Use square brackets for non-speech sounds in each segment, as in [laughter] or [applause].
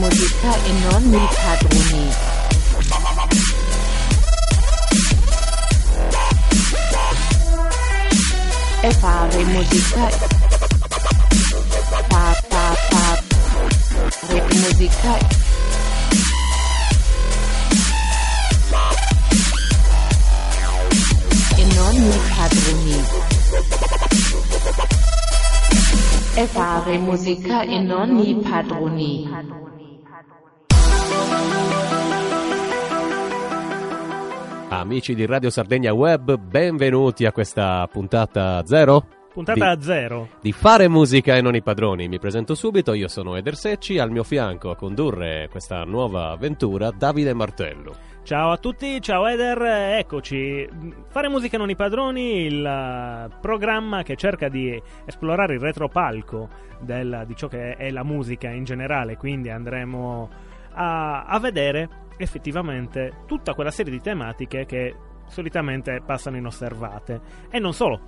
musica e non mi padroni. E fare musica. Pa pa pa. Re musica. E non mi padroni. E fare musica e non i padroni. Amici di Radio Sardegna Web, benvenuti a questa puntata zero Puntata Di- zero. di Fare Musica e non i padroni. Mi presento subito, io sono Eder Secci, al mio fianco a condurre questa nuova avventura Davide Martello. Ciao a tutti, ciao Eder, eccoci. Fare musica non i padroni, il programma che cerca di esplorare il retropalco del- di ciò che è la musica in generale, quindi andremo a, a vedere effettivamente tutta quella serie di tematiche che solitamente passano inosservate. E non solo,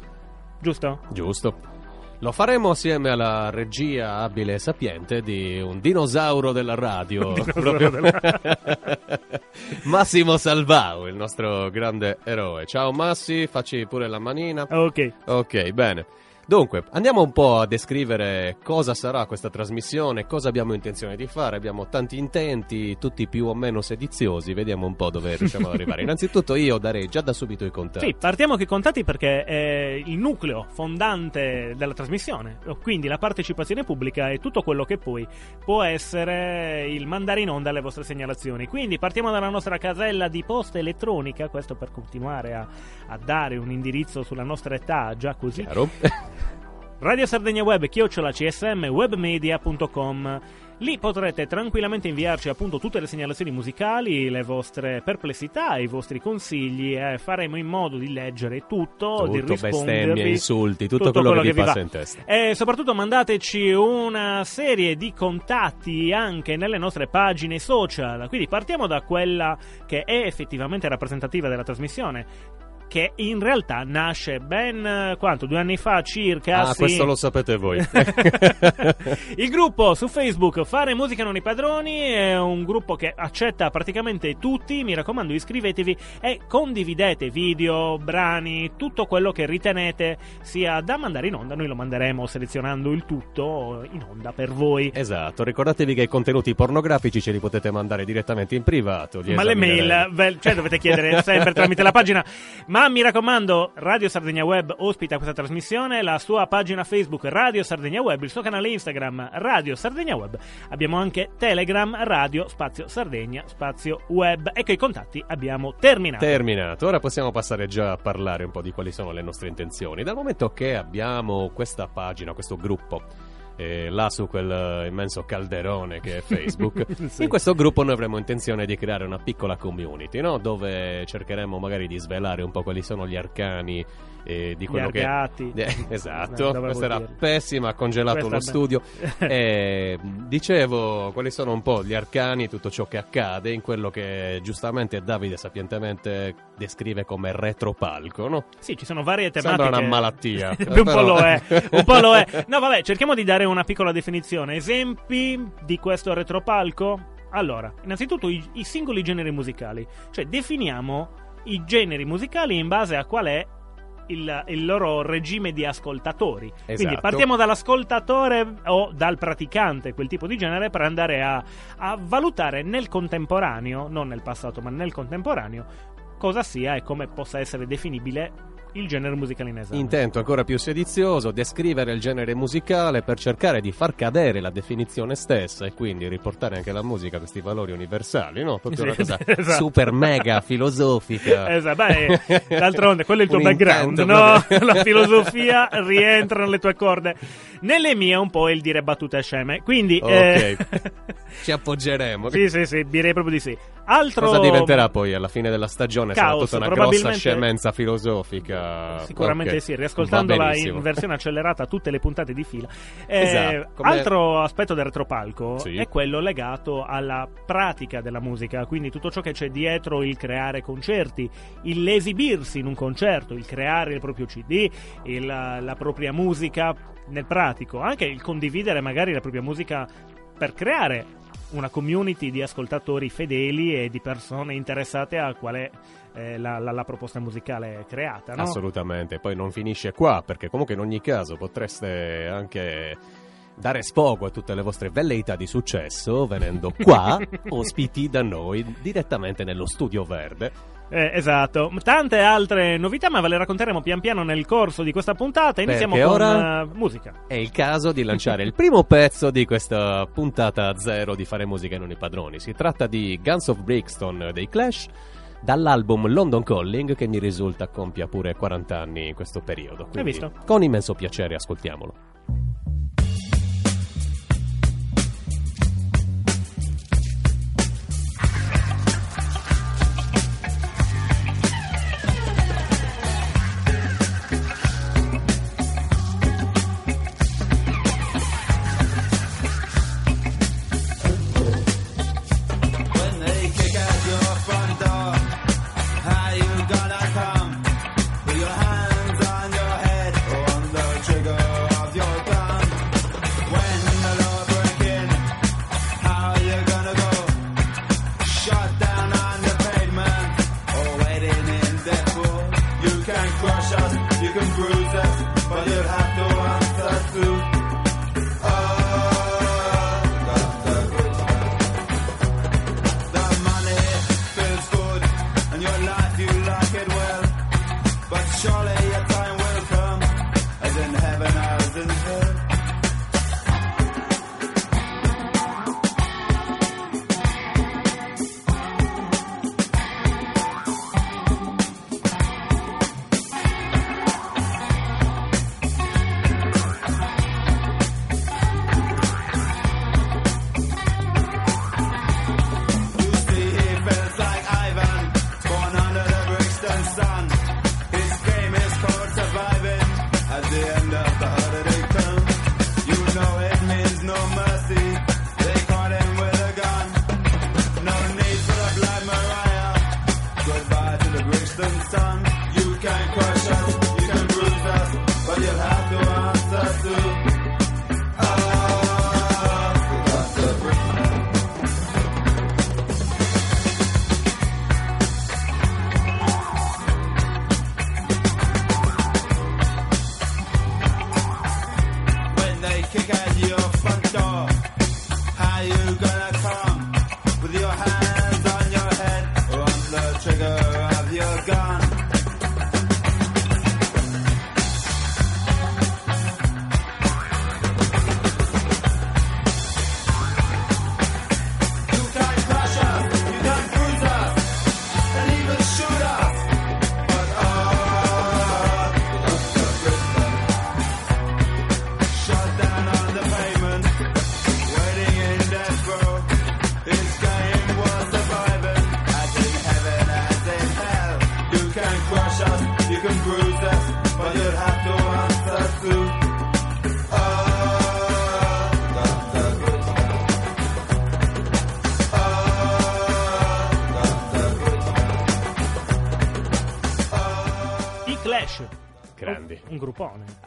giusto? Giusto. Lo faremo assieme alla regia abile e sapiente di un dinosauro della radio. Dinosauro della- [laughs] Massimo Salvao, il nostro grande eroe. Ciao Massi, facci pure la manina. Ok. Ok, bene. Dunque, andiamo un po' a descrivere cosa sarà questa trasmissione, cosa abbiamo intenzione di fare. Abbiamo tanti intenti, tutti più o meno sediziosi. Vediamo un po' dove [laughs] riusciamo ad arrivare. Innanzitutto io darei già da subito i contatti. Sì, partiamo con i contatti perché è il nucleo fondante della trasmissione, quindi la partecipazione pubblica è tutto quello che poi può essere il mandare in onda le vostre segnalazioni. Quindi partiamo dalla nostra casella di posta elettronica, questo per continuare a, a dare un indirizzo sulla nostra età, già così. Chiaro? [laughs] Radio Sardegna Web, chiocciola csm, webmedia.com. Lì potrete tranquillamente inviarci appunto tutte le segnalazioni musicali, le vostre perplessità, i vostri consigli e faremo in modo di leggere tutto, di Tutto, rispondervi. bestemmie, insulti, tutto, quello, che vi passa va. in testa. E soprattutto mandateci una serie di contatti anche nelle nostre pagine social. Quindi partiamo da quella che è effettivamente rappresentativa della trasmissione. Che in realtà nasce ben eh, quanto? Due anni fa circa. Ah, sì. questo lo sapete voi. [laughs] Il gruppo su Facebook Fare Musica Non i Padroni è un gruppo che accetta praticamente tutti. Mi raccomando, iscrivetevi e condividete video, brani, tutto quello che ritenete sia da mandare in onda. Noi lo manderemo selezionando il tutto in onda per voi. esatto, ricordatevi che i contenuti pornografici ce li potete mandare direttamente in privato. Ma le mail, cioè dovete chiedere sempre tramite la pagina. Ma mi raccomando, Radio Sardegna Web ospita questa trasmissione, la sua pagina Facebook Radio Sardegna Web, il suo canale Instagram Radio Sardegna Web. Abbiamo anche Telegram Radio Spazio Sardegna Spazio Web. Ecco i contatti, abbiamo terminato. Terminato, ora possiamo passare già a parlare un po' di quali sono le nostre intenzioni. Dal momento che abbiamo questa pagina, questo gruppo, eh, là su quel eh, immenso calderone che è [laughs] Facebook, Sì. in questo gruppo noi avremo intenzione di creare una piccola community, no? dove cercheremo magari di svelare un po' quali sono gli arcani eh, di quello che... argati. [laughs] Eh, esatto, dovevo questa era dirlo. pessima, ha congelato Questa lo studio. [laughs] Eh, dicevo quali sono un po' gli arcani, tutto ciò che accade in quello che giustamente Davide sapientemente descrive come retropalco, no? Sì, ci sono varie tematiche. Sembra una malattia. [laughs] un però- po' lo è, un po' lo è. No, vabbè, cerchiamo di dare una piccola definizione. Esempi di questo retropalco? Allora, innanzitutto i, i singoli generi musicali. Cioè, definiamo i generi musicali in base a qual è il, il loro regime di ascoltatori. Quindi Esatto. partiamo dall'ascoltatore o dal praticante quel tipo di genere per andare a, a valutare nel contemporaneo, non nel passato, ma nel contemporaneo, cosa sia e come possa essere definibile il genere musicale in esame. Intento ancora più sedizioso, descrivere il genere musicale per cercare di far cadere la definizione stessa e quindi riportare anche la musica a questi valori universali, no? Proprio una Sì, cosa [laughs] esatto. super mega filosofica. [laughs] Esatto, beh, d'altronde quello è il tuo Un background, no? [laughs] La filosofia rientra nelle tue corde. Nelle mie un po' il dire battute sceme. Quindi Ok. eh, Ci appoggeremo. Sì, sì, sì, direi proprio di sì. Altro Cosa diventerà poi alla fine della stagione? Sarà Caos, tutta una probabilmente- grossa scemenza filosofica. Sicuramente Ok. sì, riascoltandola in versione accelerata tutte le puntate di fila. Eh, Esatto, Altro aspetto del retropalco Sì. è quello legato alla pratica della musica, quindi tutto ciò che c'è dietro il creare concerti, il esibirsi in un concerto, il creare il proprio CD, il- la propria musica nel pratico, anche il condividere magari la propria musica per creare una community di ascoltatori fedeli e di persone interessate a qual è eh, la, la- la proposta musicale creata. No? Assolutamente, poi non finisce qua, perché comunque in ogni caso potreste anche dare sfogo a tutte le vostre velleità di successo venendo qua, [laughs] ospiti da noi, direttamente nello studio verde. Eh, esatto, tante altre novità, ma ve le racconteremo pian piano nel corso di questa puntata. Iniziamo Perché con eh, musica. È il caso di lanciare il primo pezzo di questa puntata zero di Fare Musica non i padroni. Si tratta di Guns of Brixton dei Clash, dall'album London Calling, che mi risulta compia pure 40 anni in questo periodo. Quindi, visto? Con immenso piacere ascoltiamolo. But you'll have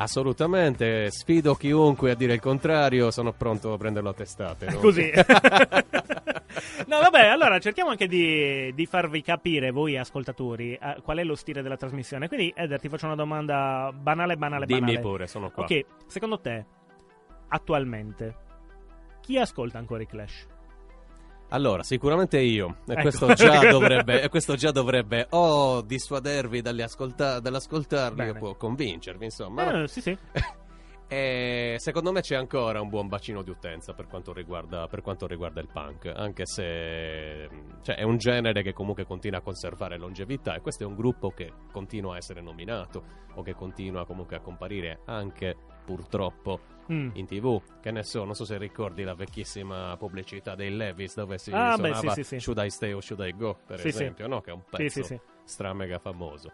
Assolutamente, sfido chiunque a dire il contrario, sono pronto a prenderlo a testate. no? Così. [laughs] no, vabbè, allora cerchiamo anche di, di farvi capire, voi ascoltatori, eh, qual è lo stile della trasmissione. Quindi, Eder, ti faccio una domanda banale, banale, Dimmi banale. pure, sono qua. Ok, secondo te, attualmente, chi ascolta ancora i Clash? Allora, sicuramente io, e Ecco. questo, già [laughs] dovrebbe, e questo già dovrebbe o dissuadervi dalle ascolta- dall'ascoltarli Bene. o può convincervi, insomma. Eh, sì, sì. [laughs] E secondo me c'è ancora un buon bacino di utenza per quanto riguarda, per quanto riguarda il punk, anche se cioè, è un genere che comunque continua a conservare longevità e questo è un gruppo che continua a essere nominato o che continua comunque a comparire anche purtroppo Mm. in tv. Che ne so, non so se ricordi la vecchissima pubblicità dei Levis dove si Ah, beh, sì, sì, sì. Should I Stay or Should I Go, per Sì, sì. esempio, no? che è un Sì, pezzo sì, sì. stramega famoso.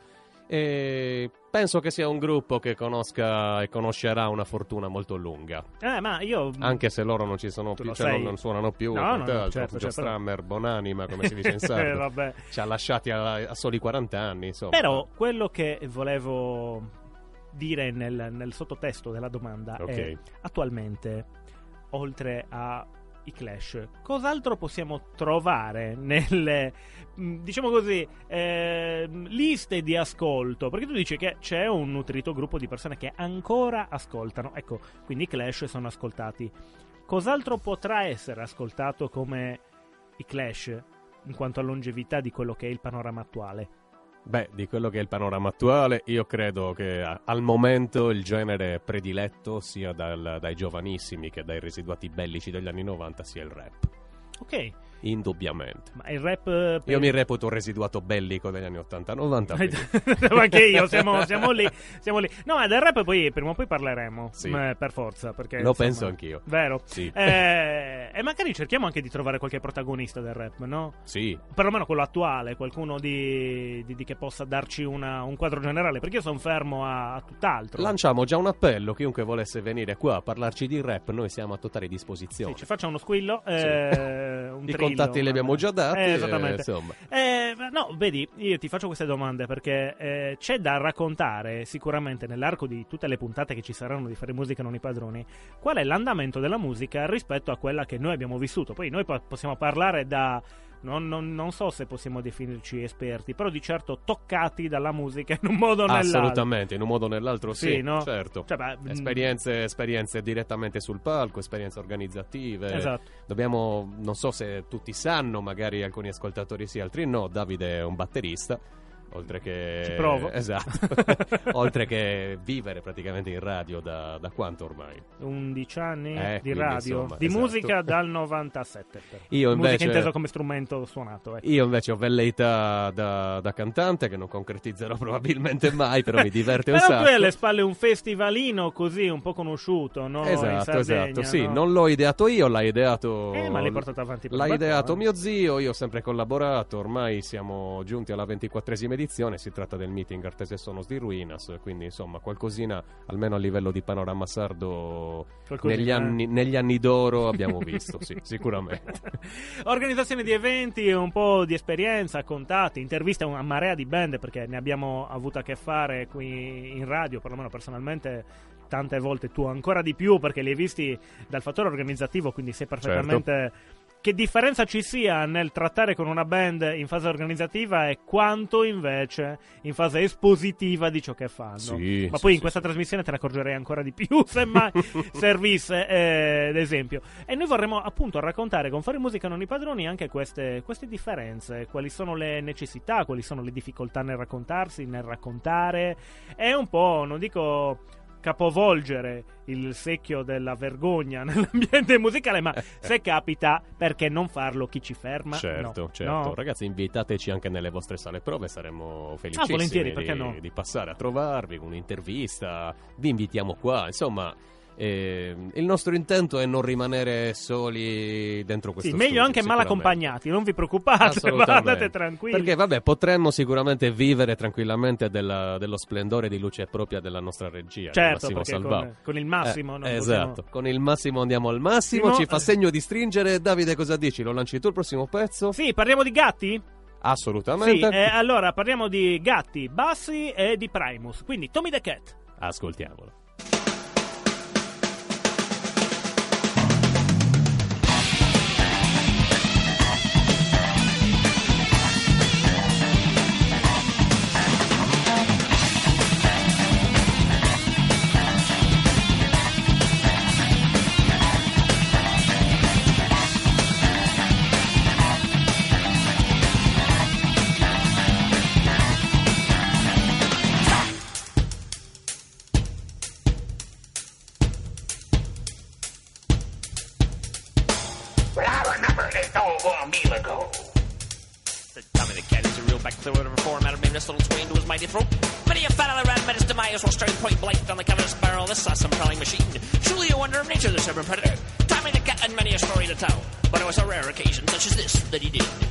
E penso che sia un gruppo che conosca e conoscerà una fortuna molto lunga. Eh, ma io... Anche se loro non ci sono più, cioè non, non suonano più. No, no, certo, certo. Strummer, buonanima, come si dice in [laughs] [laughs] Eh, sardo. vabbè. ci ha lasciati a, a soli 40 anni, insomma. Però quello che volevo dire nel, nel sottotesto della domanda Ok. è attualmente, oltre a i Clash, cos'altro possiamo trovare nelle, mh, diciamo così, ehm, liste di ascolto? Perché tu dici che c'è un nutrito gruppo di persone che ancora ascoltano, ecco, quindi i Clash sono ascoltati. Cos'altro potrà essere ascoltato come i Clash in quanto a longevità di quello che è il panorama attuale? Beh, di quello che è il panorama attuale, io credo che a- al momento il genere prediletto sia dal- dai giovanissimi che dai residuati bellici degli anni 90 sia il rap. Ok, Indubbiamente. ma il rap... eh, per- Io mi reputo un residuato bellico degli anni 80-90. quindi- [laughs] Ma anche io, siamo, siamo lì, siamo lì. No, ma del rap poi prima o poi parleremo, Sì. eh, per forza. Perché, Lo insomma, penso anch'io. Vero. Sì. Eh, e magari cerchiamo anche di trovare qualche protagonista del rap, no? Sì, Perlomeno quello attuale, qualcuno di, di- di che possa darci una- un quadro generale, perché io sono fermo a, a tutt'altro. lanciamo già un appello. Chiunque volesse venire qua a parlarci di rap, noi siamo a totale Sì, disposizione. ci faccia uno squillo, eh, un [laughs] I trillo, contatti li abbiamo già dati. Eh, eh, esattamente. Eh, no, vedi, io ti faccio queste domande perché eh, c'è da raccontare sicuramente nell'arco di tutte le puntate che ci saranno di fare musica non i padroni qual è l'andamento della musica rispetto a quella che noi abbiamo vissuto. Poi noi po- possiamo parlare da. Non, non- non so se possiamo definirci esperti, però di certo toccati dalla musica in un modo o nell'altro. Assolutamente, in un modo o nell'altro sì, Sì, no? certo. Cioè, beh, mh, Esperienze, esperienze direttamente sul palco, esperienze organizzative. Esatto. Dobbiamo, non so se tutti sanno, magari alcuni ascoltatori sì, altri no. Davide è un batterista. Oltre che. Ci provo. Esatto. [laughs] oltre che vivere praticamente in radio da, da quanto ormai? 11 anni Eh, di radio, insomma, di esatto. musica dal 97. però. Io Musica invece- intesa come strumento suonato. ecco. Io invece ho velleità da, da cantante che non concretizzerò [laughs] probabilmente mai, però mi diverte un Però sacco. tu hai alle spalle un festivalino così un po' conosciuto, no? In Esatto, Sardegna, esatto. Sì, no? non l'ho ideato io, l'ha ideato. Eh, ma l'hai portato avanti L'ha ideato eh. mio zio, io ho sempre collaborato. Ormai siamo giunti alla 24esima edizione. Si tratta del meeting Artese Sonos di Ruinas. Quindi, insomma, qualcosina, almeno a livello di panorama sardo, negli anni, negli anni d'oro abbiamo visto, sì, [laughs] sicuramente. Organizzazione di eventi, un po' di esperienza, contatti, interviste a una marea di band perché ne abbiamo avuto a che fare qui in radio, perlomeno personalmente tante volte tu ancora di più perché li hai visti dal fattore organizzativo, quindi sai perfettamente Certo. Che differenza ci sia nel trattare con una band in fase organizzativa e quanto invece in fase espositiva di ciò che fanno. Sì, Ma sì, poi in sì, questa trasmissione te ne accorgerei ancora di più se mai [laughs] servisse eh, ad esempio. E noi vorremmo appunto raccontare con Fare Musica Non i Padroni anche queste, queste differenze, quali sono le necessità, quali sono le difficoltà nel raccontarsi, nel raccontare e un po', non dico capovolgere il secchio della vergogna [laughs] nell'ambiente musicale, ma se capita, perché non farlo? Chi ci ferma? certo, No. certo. No? Ragazzi, invitateci anche nelle vostre sale prove, saremmo felicissimi Ah, di, no? di passare a trovarvi un'intervista. Vi invitiamo qua, insomma. Eh, il nostro intento è non rimanere soli dentro questo Sì, meglio studio, anche mal accompagnati, non vi preoccupate, [laughs] andate tranquilli. Perché, vabbè, potremmo sicuramente vivere tranquillamente della- dello splendore di luce propria della nostra regia. Certo, Massimo Salvao. con, con il massimo Eh, esatto, possiamo- con il massimo andiamo al massimo. Simo- Ci fa segno di stringere. Davide, cosa dici? Lo lanci tu il prossimo pezzo? Sì, parliamo di gatti? Sì, Assolutamente. eh, allora parliamo di gatti, bassi e di Primus. Quindi Tommy the Cat. Ascoltiamolo. Ago. The Tommy the cat is a real back to whatever format made this little swing to his mighty throat. Many a fat rat met his demise while staring point blank down the cavernous barrel of this awesome prowling machine. Truly a wonder of nature, this urban predator. Tommy the cat and many a story to tell, but it was a rare occasion such as this that he did.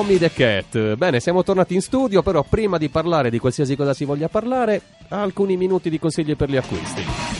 Tommy the Cat. Bene, siamo tornati in studio, però prima di parlare di qualsiasi cosa si voglia parlare, alcuni minuti di consigli per gli acquisti.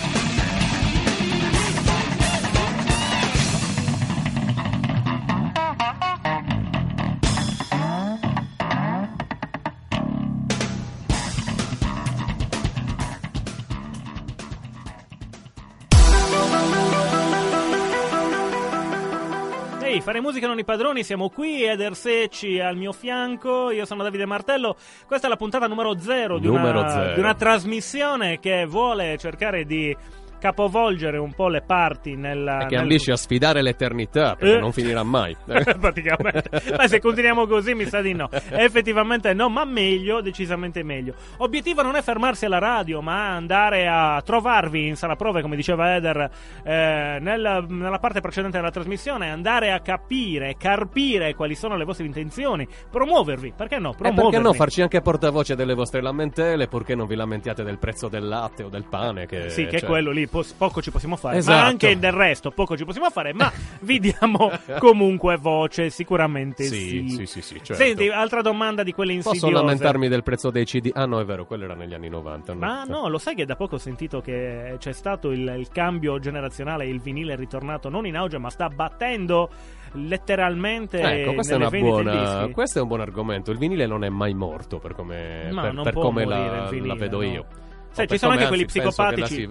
Ehi, fare musica non i padroni, siamo qui, Eder Secci al mio fianco, io sono Davide Martello, questa è la puntata numero zero di, Numero una, zero. di una trasmissione che vuole cercare di capovolgere un po' le parti nella... E che nel- ambisce a sfidare l'eternità, perché Eh. non finirà mai. [laughs] praticamente. Ma se continuiamo così mi sa di no. Effettivamente no, ma meglio, decisamente meglio. Obiettivo non è fermarsi alla radio, ma andare a trovarvi in sala prove, come diceva Eder eh, nel- nella parte precedente della trasmissione, andare a capire, carpire quali sono le vostre intenzioni, promuovervi, perché no? E Promuovervi. perché no, farci anche portavoce delle vostre lamentele, purché non vi lamentiate del prezzo del latte o del pane. Che, Sì, che è cioè- quello lì, po- poco ci possiamo fare, Esatto. ma anche del resto poco ci possiamo fare, ma vi diamo [laughs] comunque voce, sicuramente Sì, sì. sì, sì, sì, certo. Senti, altra domanda di quelle insidiose. Posso lamentarmi del prezzo dei CD? Ah, no, è vero, quello era negli anni 90. Ma no, lo sai che da poco ho sentito che c'è stato il, il cambio generazionale, il vinile è ritornato non in auge, ma sta battendo letteralmente Ecco, questa è, una buona, questo è un buon argomento. Il vinile non è mai morto per come, per, per come la, il vinile, la vedo no. io. Sai, ci sono anche quelli psicopatici.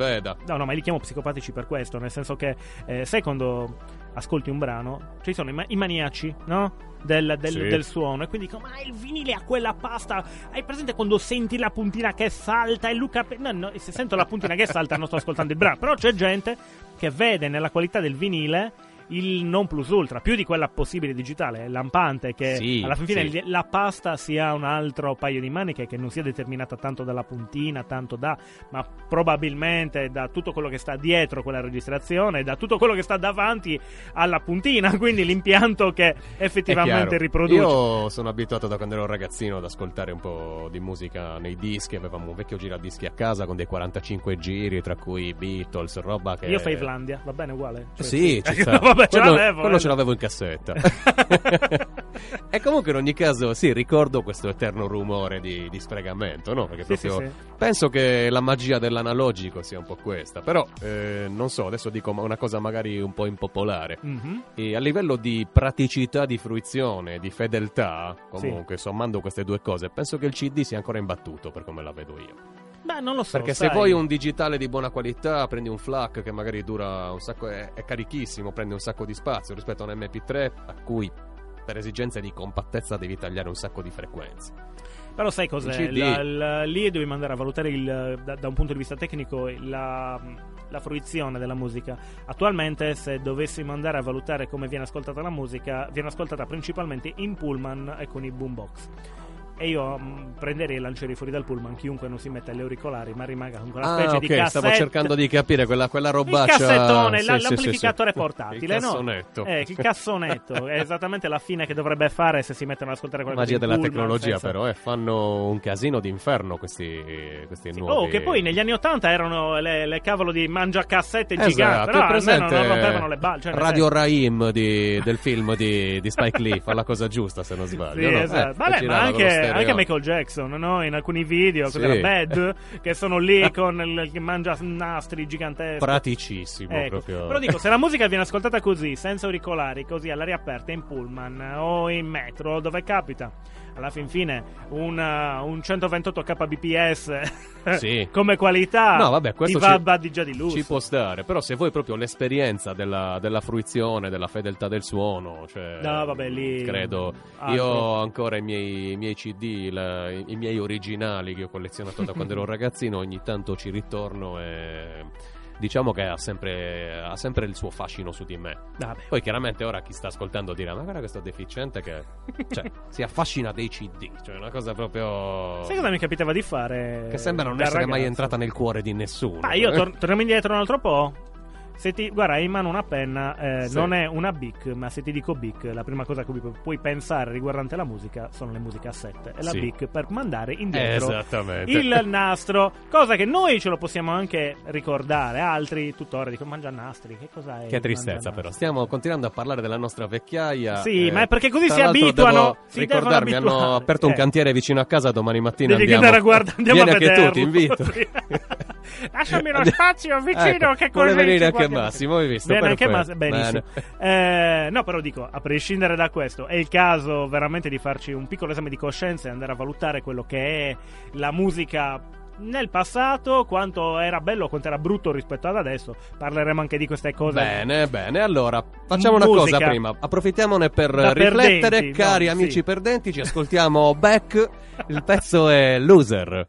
No, no, ma li chiamo psicopatici per questo, nel senso che eh, sai quando ascolti un brano, ci sono i, ma- i maniaci, no? Del, del- Sì. del suono, e quindi dico, ma il vinile ha quella pasta. Hai presente quando senti la puntina che salta e Luca. Pe- No, no, se sento la puntina che salta, non sto ascoltando il brano. Però c'è gente che vede nella qualità del vinile il non plus ultra, più di quella possibile digitale, lampante, che Sì, alla fin fine sì. la pasta sia un altro paio di maniche che non sia determinata tanto dalla puntina, tanto da, ma probabilmente da tutto quello che sta dietro quella registrazione, da tutto quello che sta davanti alla puntina, [laughs] quindi l'impianto che effettivamente riproduce. Io sono abituato da quando ero ragazzino ad ascoltare un po' di musica nei dischi. Avevamo un vecchio giradischi a casa con dei 45 giri, tra cui Beatles, roba che. Io Favelandia, va bene uguale? Cioè, Sì, ci Eh, [laughs] sta. Vabbè, ce quello, l'avevo. quello eh. ce l'avevo in cassetta. [laughs] e comunque in ogni caso, sì, ricordo questo eterno rumore di, di sfregamento, no? Perché Sì, sì, proprio sì. penso che la magia dell'analogico sia un po' questa. Però, eh, non so, adesso dico una cosa magari un po' impopolare. Mhm. E a livello di praticità di fruizione, di fedeltà, comunque, sommando queste due cose, penso che il CD sia ancora imbattuto per come la vedo io. Beh, non lo so. Perché sai. se vuoi un digitale di buona qualità, prendi un FLAC che magari dura un sacco, è, è carichissimo, prende un sacco di spazio rispetto a un MP3 a cui per esigenze di compattezza devi tagliare un sacco di frequenze. Però sai cos'è? La- la- lì devi andare a valutare il- da, da un punto di vista tecnico la, la fruizione della musica. Attualmente, se dovessimo andare a valutare come viene ascoltata la musica, viene ascoltata principalmente in pullman e con i boombox. E io mh, prenderei e lancerei fuori dal pullman chiunque non si metta gli auricolari ma rimanga con quella Ah, specie ok, di cassetta stavo cercando di capire quella, quella il robaccia. cassettone, Sì, la- sì, sì, l'amplificatore portatile, Il no? cassonetto. Eh, il cassonetto è esattamente la fine che dovrebbe fare se si mettono ad ascoltare qualcosa Magia della pullman, tecnologia, senza- però, eh, fanno un casino d'inferno questi, questi nuovi. Oh, che poi negli anni 80 erano le, le cavolo di mangiacassette Esatto, giganti, però è almeno presente non rompevano le balle. Cioè Radio senso- Raim di- del film di, di Spike Lee fa la cosa giusta se non sbaglio. Sì, no? esatto. Eh, Vabbè, ma anche, stereo. anche Michael Jackson, no? In alcuni video, Sì. cos'era Bad, che sono lì [laughs] con il che mangia nastri giganteschi. Praticissimo, Ecco. proprio. Però dico, se la musica viene ascoltata così, senza auricolari, così all'aria aperta, in pullman o in metro, dove capita, alla fin fine un, uh, un 128 kbps [laughs] Sì. come qualità No, vabbè, questo ti va ci- va di lusso. Ci può stare, però se vuoi proprio l'esperienza della, della fruizione, della fedeltà del suono, cioè, No, vabbè, lì- credo. altro. Io ho ancora i miei, i miei CD, la- i, i miei originali che ho collezionato da quando ero ragazzino, ogni tanto ci ritorno e diciamo che ha sempre, ha sempre il suo fascino su di me. Vabbè. Poi chiaramente ora chi sta ascoltando dirà ma guarda questo deficiente che cioè, [laughs] si affascina dei CD, cioè una cosa proprio... Sai cosa mi capitava di fare? Che sembra non essere mai ragazzo? entrata nel cuore di nessuno. Ma io tor- torniamo indietro un altro po'. Se ti, guarda, hai in mano una penna, eh, Sì. non è una Bic, ma se ti dico Bic, la prima cosa a cui pu- puoi pensare riguardante la musica sono le musicassette. E la Sì. Bic per mandare indietro il nastro. Cosa che noi ce lo possiamo anche ricordare. Altri tuttora dicono mangia nastri. Che cos'è? Che tristezza, però. Stiamo continuando a parlare della nostra vecchiaia. Sì, ma è perché così si abituano, si ricordarmi, hanno aperto un Eh. cantiere vicino a casa. Domani mattina Devi andiamo. andare a guardare, andiamo Vieni a anche tu, ti invito. [laughs] [laughs] Lasciami uno Andiamo- spazio vicino Ecco, che così venire anche guardiamo. Massimo, hai visto? Viene anche. Massimo, benissimo. Eh, no, però dico, a prescindere da questo, è il caso veramente di farci un piccolo esame di coscienza e andare a valutare quello che è la musica nel passato, quanto era bello, quanto era brutto rispetto ad adesso. Parleremo anche di queste cose. Bene, bene. Allora, facciamo una Musica. cosa prima. Approfittiamone per Da riflettere, perdenti, cari no, amici sì. perdenti. Ci ascoltiamo Beck. Il pezzo è Loser.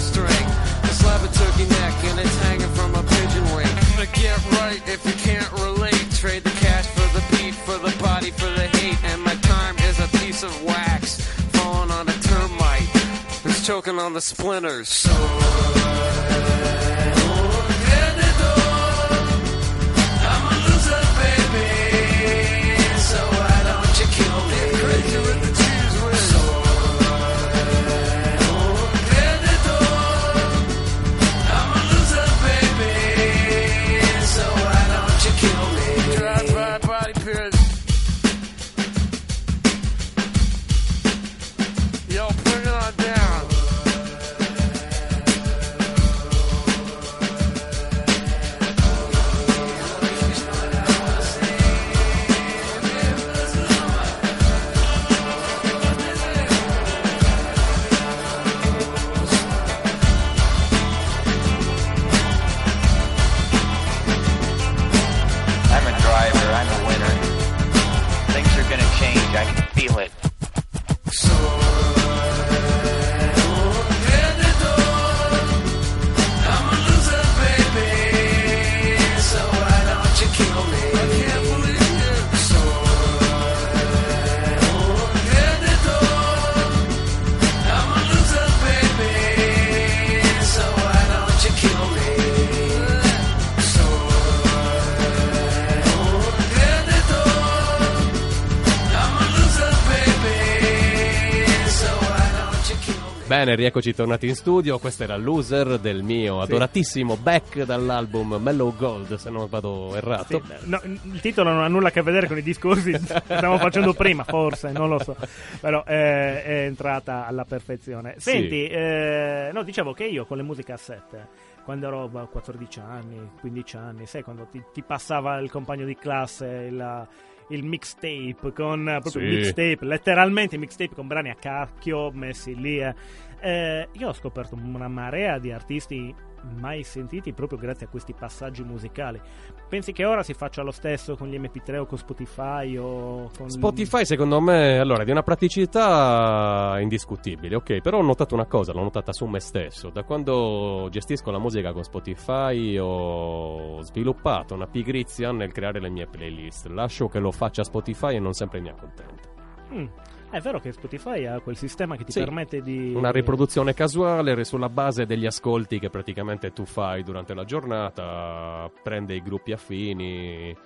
String. A slab of turkey neck and it's hanging from a pigeon wing. But get right if you can't relate. Trade the cash for the beat, for the body, for the hate. And my time is a piece of wax falling on a termite. Who's choking on the splinters. So I'm a loser, Bene, rieccoci tornati in studio. Questo era Loser del mio adoratissimo Beck dall'album Mellow Gold, se non vado errato. Sì, no, il titolo non ha nulla a che vedere con i discorsi che [laughs] stavamo facendo prima, forse, non lo so. Però eh, è entrata alla perfezione. Senti, eh, no, dicevo che io con le musiche a sette, quando ero a 14 anni, 15 anni, sai, quando ti, ti passava il compagno di classe il, il mixtape con proprio Sì. mixtape, letteralmente mixtape con brani a cacchio messi lì. eh. Eh, io ho scoperto una marea di artisti mai sentiti proprio grazie a questi passaggi musicali. Pensi che ora si faccia lo stesso con gli MP3 o con Spotify o con Spotify secondo me allora è di una praticità indiscutibile, ok, però ho notato una cosa, l'ho notata su me stesso, da quando gestisco la musica con Spotify ho sviluppato una pigrizia nel creare le mie playlist, lascio che lo faccia Spotify e non sempre mi accontento. Mm. È vero che Spotify ha quel sistema che ti Sì. permette di Una riproduzione casuale sulla base degli ascolti che praticamente tu fai durante la giornata, prende i gruppi affini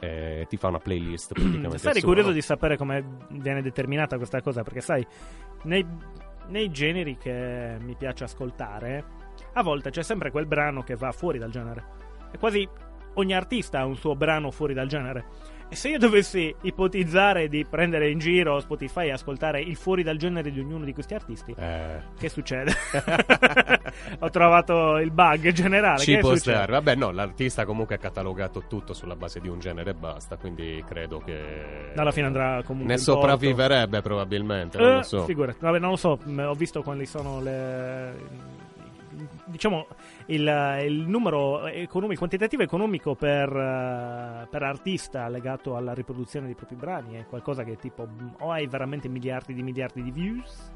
e ti fa una playlist [clears throat] praticamente. Sarei curioso di sapere come viene determinata questa cosa, perché sai, nei, nei generi che mi piace ascoltare, a volte c'è sempre quel brano che va fuori dal genere. E quasi ogni artista ha un suo brano fuori dal genere. E se io dovessi ipotizzare di prendere in giro Spotify e ascoltare il fuori dal genere di ognuno di questi artisti, Eh, che succede? [laughs] Ho trovato il bug generale. Ci che può succede? stare. Vabbè, no, l'artista comunque ha catalogato tutto sulla base di un genere e basta, quindi credo che... Alla fine andrà comunque Ne in porto. sopravviverebbe probabilmente, non Eh, lo so. Figurati, vabbè, non lo so, m- ho visto quali sono le. Diciamo il, il numero economico, quantitativo economico per, eh, per artista legato alla riproduzione dei propri brani è qualcosa che tipo mh, o hai veramente miliardi di miliardi di views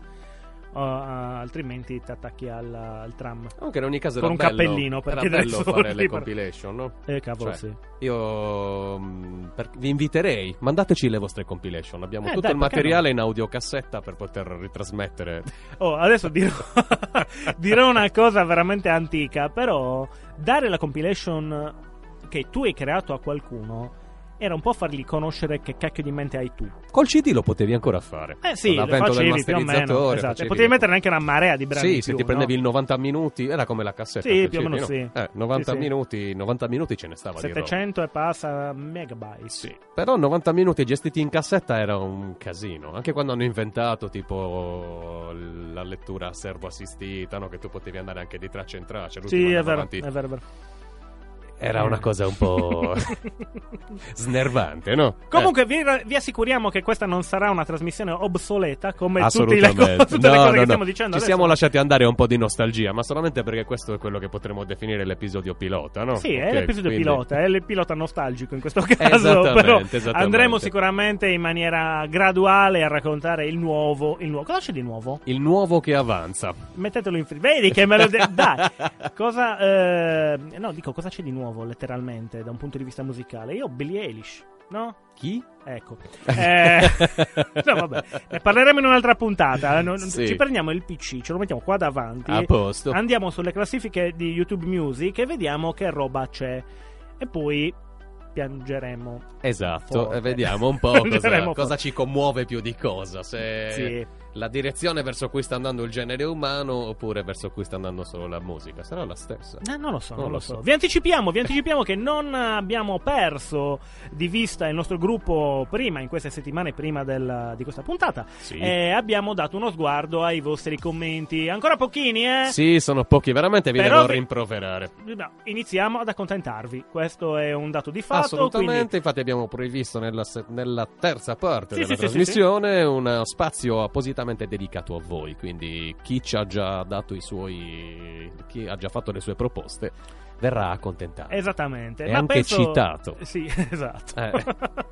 eh, altrimenti ti attacchi al, al tram. Anche in ogni caso Con un bello, cappellino, era perché bello fare le compilation, no? Eh, cavolo, Cioè, sì. Io mh, per- vi inviterei, mandateci le vostre compilation. Abbiamo Eh, tutto dai, il materiale in audiocassetta per poter ritrasmettere. [laughs] Oh, adesso dirò, [laughs] dirò una cosa veramente antica, però dare la compilation che tu hai creato a qualcuno era un po' fargli conoscere che cacchio di mente hai tu. Col CD lo potevi ancora fare. Eh sì, lo facevi più o meno. masterizzatore. Esatto. Facevi- potevi mettere anche una marea di brani Sì, in se più, ti prendevi no? il 90 minuti, era come la cassetta. Sì, più o meno sì. Eh, 90 Sì, sì. minuti, 90 minuti ce ne stava di roba. 700 e passa megabyte. Sì, però 90 minuti gestiti in cassetta era un casino. Anche quando hanno inventato tipo la lettura servo assistita, no? che tu potevi andare anche di traccia in traccia. Sì, è vero, avanti. è vero, è vero. Era una cosa un po' [laughs] snervante, no? Comunque vi, vi assicuriamo che questa non sarà una trasmissione obsoleta come tutte le, co- tutte le No, cose no, che no. stiamo dicendo Ci adesso. siamo lasciati andare un po' di nostalgia, ma solamente perché questo è quello che potremmo definire l'episodio pilota, no? Sì, è Ok, l'episodio quindi- pilota, è il pilota nostalgico in questo [laughs] caso, Esattamente, però esattamente. andremo sicuramente in maniera graduale a raccontare il nuovo, il nuovo. Cosa c'è di nuovo? Il nuovo che avanza. Mettetelo in free. Vedi che me lo de- [laughs] dai. Cosa eh, no, dico cosa c'è di nuovo letteralmente da un punto di vista musicale. Io ho Billie Eilish, no? Chi? Ecco. [laughs] Eh, [laughs] no, vabbè. Ne parleremo in un'altra puntata. Non- Sì. Ci prendiamo il PC, ce lo mettiamo qua davanti. A posto. Andiamo sulle classifiche di YouTube Music e vediamo che roba c'è. E poi piangeremo. Esatto, Forte. vediamo un po' [laughs] cosa, cosa ci commuove più di cosa. Se Sì. La direzione verso cui sta andando il genere umano oppure verso cui sta andando solo la musica. Sarà la stessa. Eh, non lo so, non, Non lo so. so. Vi anticipiamo, vi anticipiamo che non abbiamo perso di vista il nostro gruppo prima, in queste settimane prima del- di questa puntata. Sì. E abbiamo dato uno sguardo ai vostri commenti. Ancora pochini, eh? Sì, sono pochi, veramente vi Però devo vi- rimproverare. No, iniziamo ad accontentarvi. Questo è un dato di fatto. Assolutamente, quindi- infatti abbiamo previsto nella, nella terza parte Sì, della sì, trasmissione uno spazio appositamente dedicato a voi, quindi chi ci ha già dato i suoi chi ha già fatto le sue proposte verrà accontentato. Esattamente. Ma anche penso- citato. Sì, [laughs] esatto. Eh.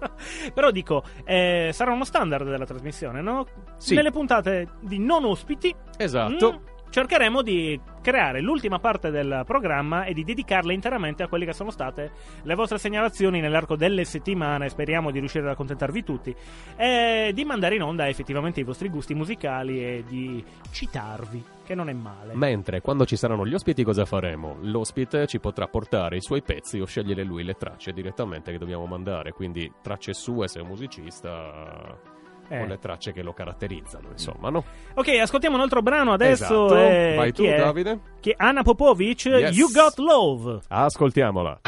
[laughs] Però dico, eh, sarà uno standard della trasmissione, no? Sì. Nelle puntate di non ospiti Esatto. mm, cercheremo di creare l'ultima parte del programma e di dedicarla interamente a quelle che sono state le vostre segnalazioni nell'arco delle settimane. Speriamo di riuscire ad accontentarvi tutti. E di mandare in onda effettivamente i vostri gusti musicali e di citarvi, che non è male. Mentre quando ci saranno gli ospiti cosa faremo? L'ospite ci potrà portare i suoi pezzi o scegliere lui le tracce direttamente che dobbiamo mandare, quindi tracce sue se è un musicista Eh. o le tracce che lo caratterizzano, insomma, no? Ok, ascoltiamo un altro brano adesso. Esatto. eh, Vai tu, è? Davide. Che è Anna Popovic, Yes. You Got Love. Ascoltiamola.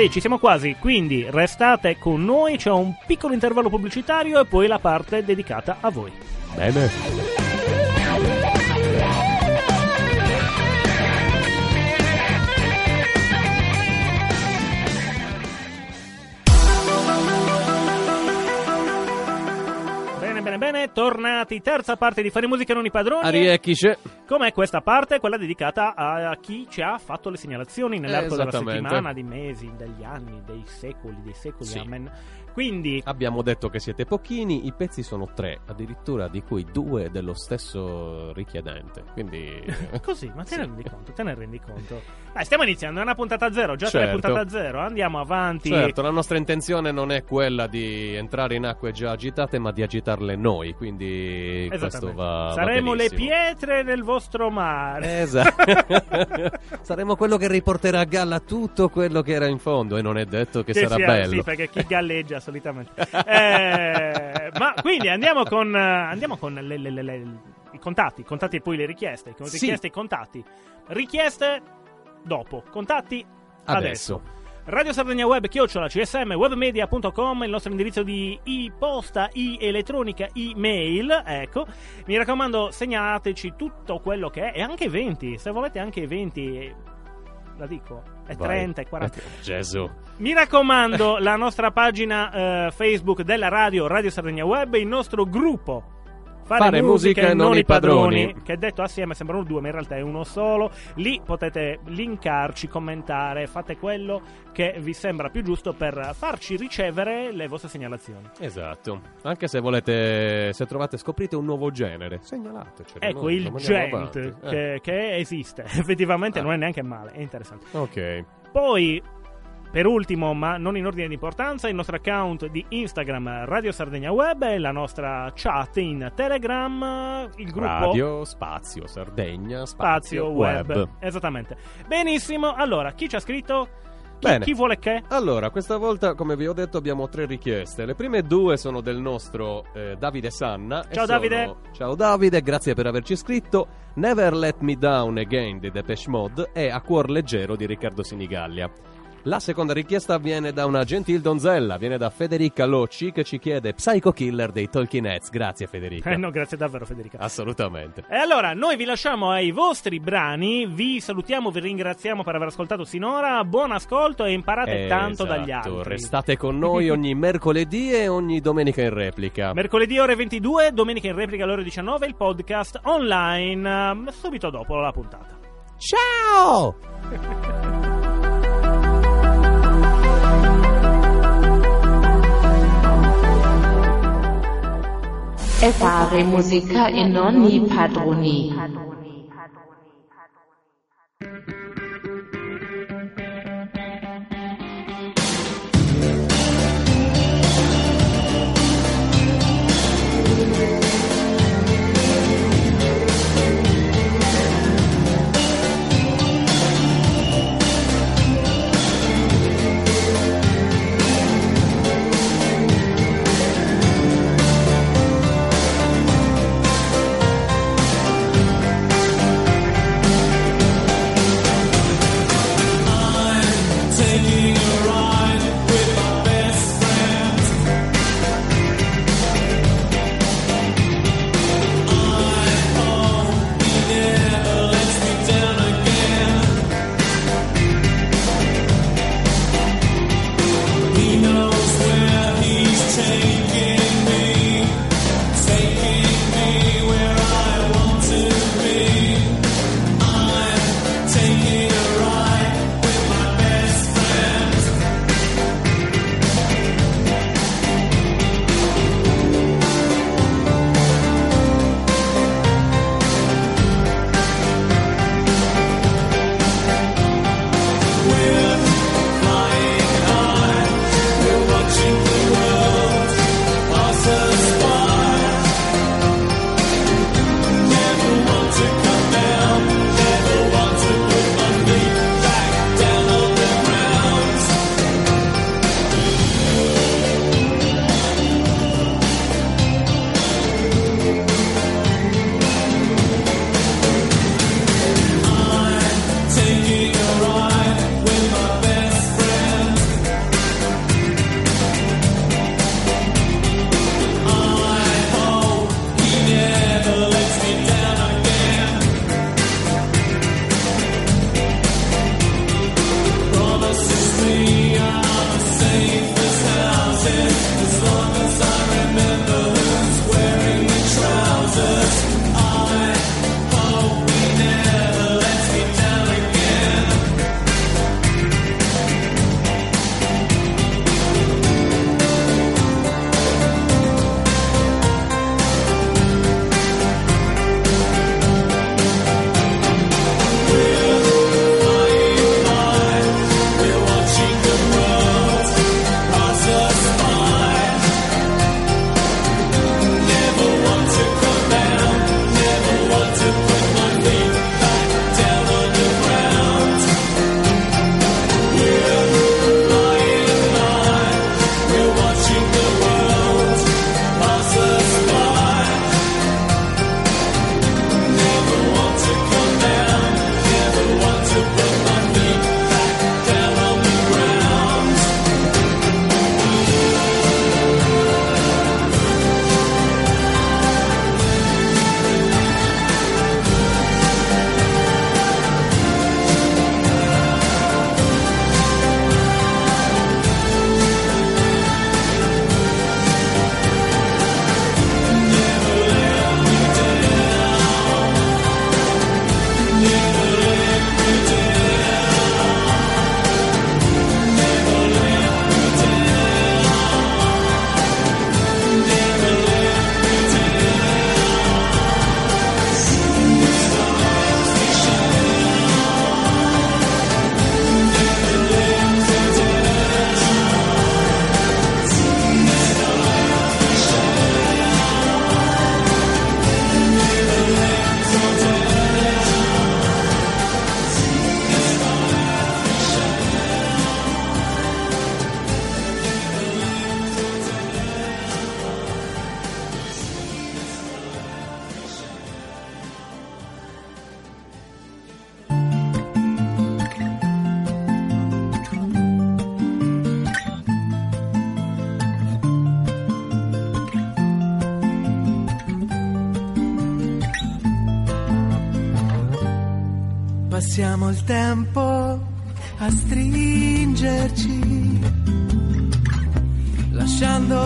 Sì, ci siamo quasi, quindi restate con noi, c'è un piccolo intervallo pubblicitario e poi la parte dedicata a voi. Bene. Bene, tornati, terza parte di Fare Musica Non i Padroni. Ariechisce. Com'è questa parte? Quella dedicata a chi ci ha fatto le segnalazioni nell'arco della settimana, di mesi, degli anni, dei secoli, dei secoli, Sì. amen. Quindi, Abbiamo detto che siete pochini, i pezzi sono tre, addirittura di cui due dello stesso richiedente. Quindi [laughs] così, ma te ne Sì. rendi conto, te ne rendi conto. Dai, stiamo iniziando, è una puntata zero, già tre Certo. puntate a zero, andiamo avanti. Certo, la nostra intenzione non è quella di entrare in acque già agitate, ma di agitarle noi, quindi questo va va Saremo le benissimo. pietre nel vostro mare. Esatto. [laughs] Saremo quello che riporterà a galla tutto quello che era in fondo e non è detto che Sì, sarà sì, bello. Sì, perché chi galleggia solitamente. [laughs] Eh, ma quindi andiamo con, eh, andiamo con le- le- le- i contatti, contatti e poi le richieste. Sì. Richieste e contatti. Richieste dopo, contatti adesso. Adesso. Radio Sardegna Web, chiocciola, csm, webmedia.com, il nostro indirizzo di e-posta, e-elettronica, e-mail, ecco. Mi raccomando, segnalateci tutto quello che è, e anche eventi, se volete anche eventi, la dico, è Vai. 30, è 40. Eh, [laughs] Gesù. Mi raccomando, la nostra pagina eh, Facebook della radio, Radio Sardegna Web, il nostro gruppo. Fare musica e non i padroni. Che detto assieme sembrano due, ma in realtà è uno solo. Lì potete linkarci, commentare, fate quello che vi sembra più giusto per farci ricevere le vostre segnalazioni. Esatto. Anche se volete, se trovate, scoprite un nuovo genere, segnalatecelo. Ecco noi il gent. Eh, che, che esiste. [laughs] Effettivamente Ah. non è neanche male, è interessante. Ok. Poi, per ultimo, ma non in ordine di importanza, il nostro account di Instagram Radio Sardegna Web e la nostra chat in Telegram, il gruppo Radio, spazio, Sardegna, spazio, Spazio Web. Esattamente. Benissimo, allora, chi ci ha scritto? Chi, Bene. chi vuole che? Allora, questa volta, come vi ho detto, abbiamo tre richieste. Le prime due sono del nostro eh, Davide Sanna. Ciao, sono- Davide. Ciao Davide, grazie per averci scritto. Never Let Me Down Again di Depeche Mode e A Cuor Leggero di Riccardo Sinigallia. La seconda richiesta viene da una gentil donzella, viene da Federica Locci che ci chiede Psycho Killer dei Talking Heads. Grazie Federica. Eh no, grazie davvero Federica. Assolutamente. E allora, noi vi lasciamo ai vostri brani, vi salutiamo, vi ringraziamo per aver ascoltato sinora, buon ascolto e imparate tanto dagli Esatto, altri. Restate con noi [laughs] ogni mercoledì e ogni domenica in replica. Mercoledì ore 22, domenica in replica alle ore 19, il podcast online, ehm, subito dopo la puntata. Ciao! [laughs] fare musica e non i padroni.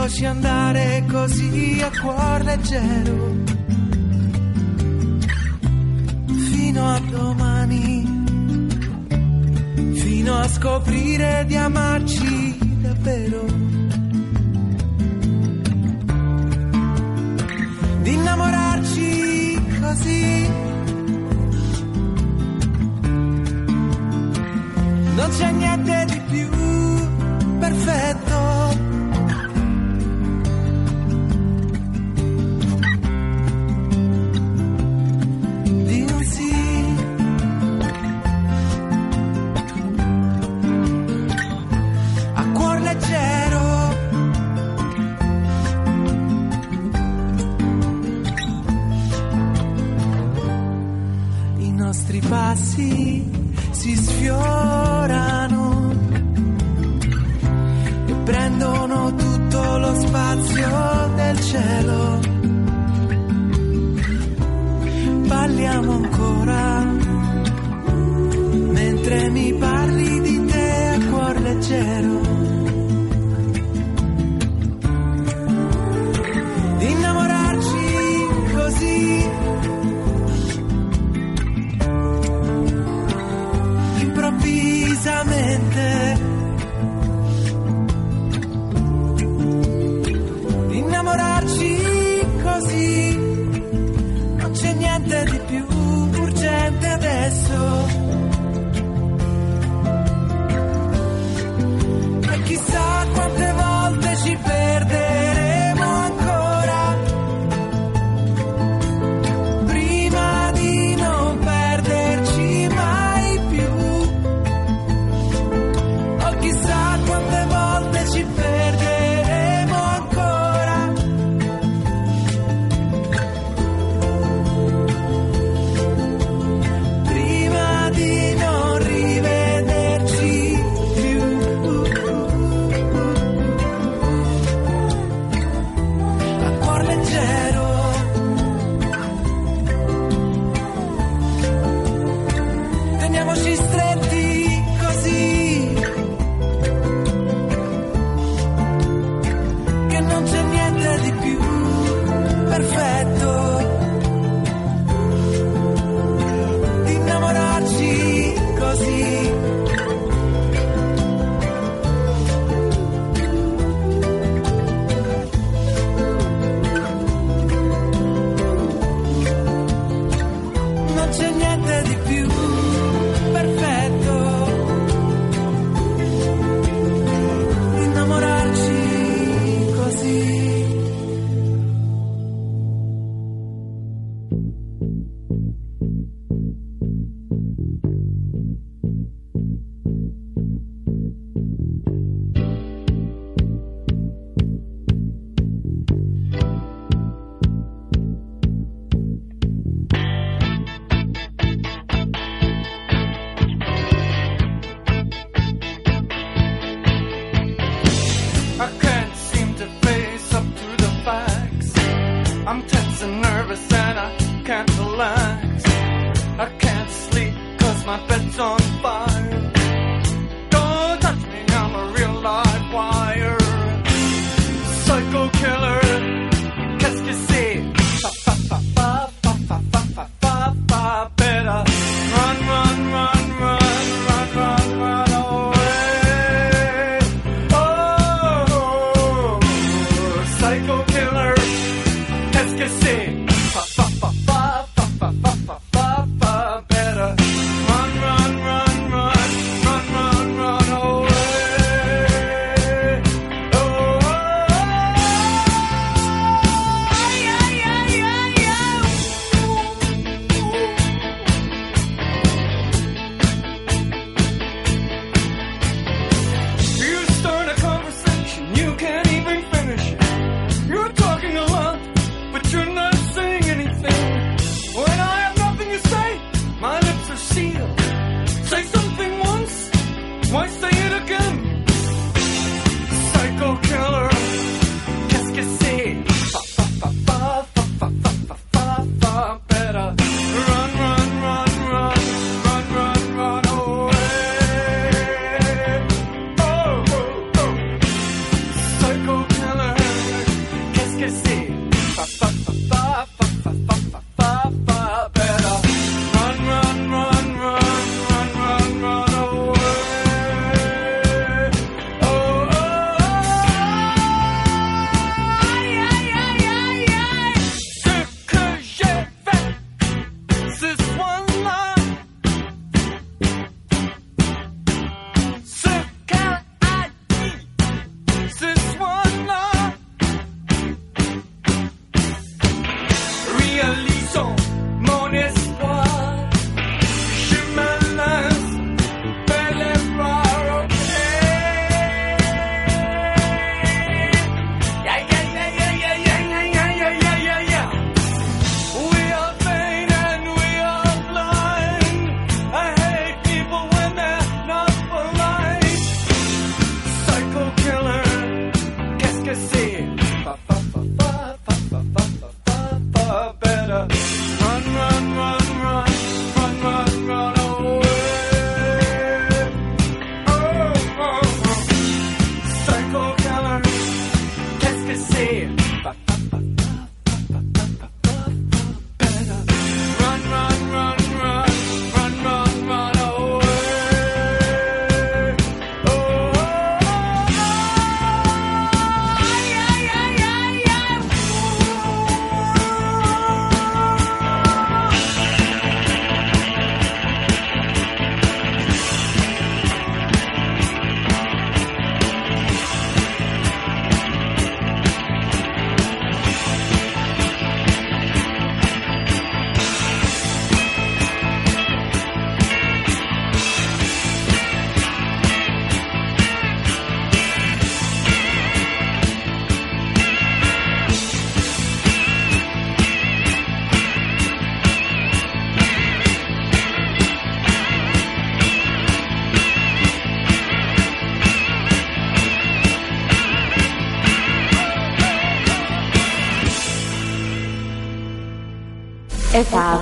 lasci andare così a cuor leggero. Fino a domani, fino a scoprire di amarci davvero. Di innamorarci così. Non c'è niente di più perfetto.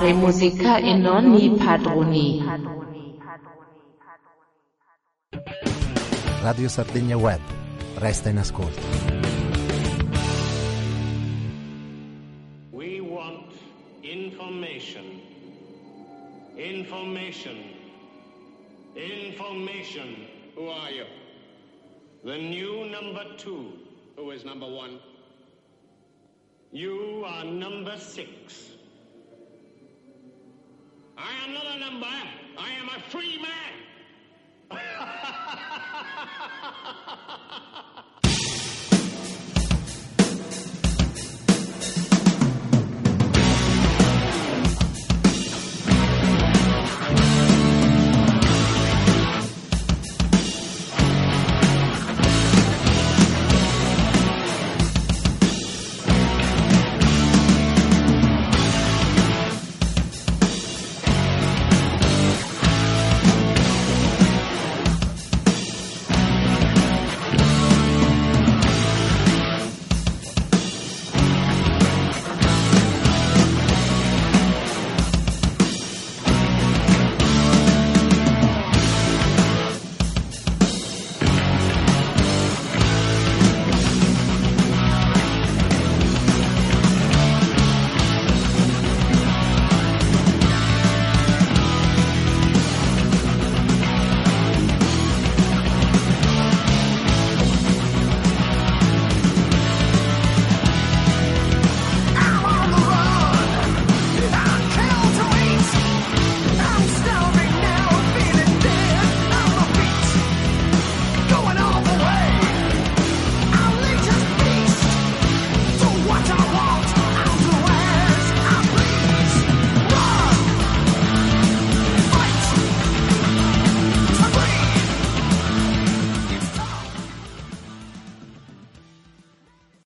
E musica e non i padroni. Radio Sardegna Web. Resta in ascolto. We want information. Information. Information. Who are you? The new number two. Who is number one? You are number six. I am not a number. I am a free man.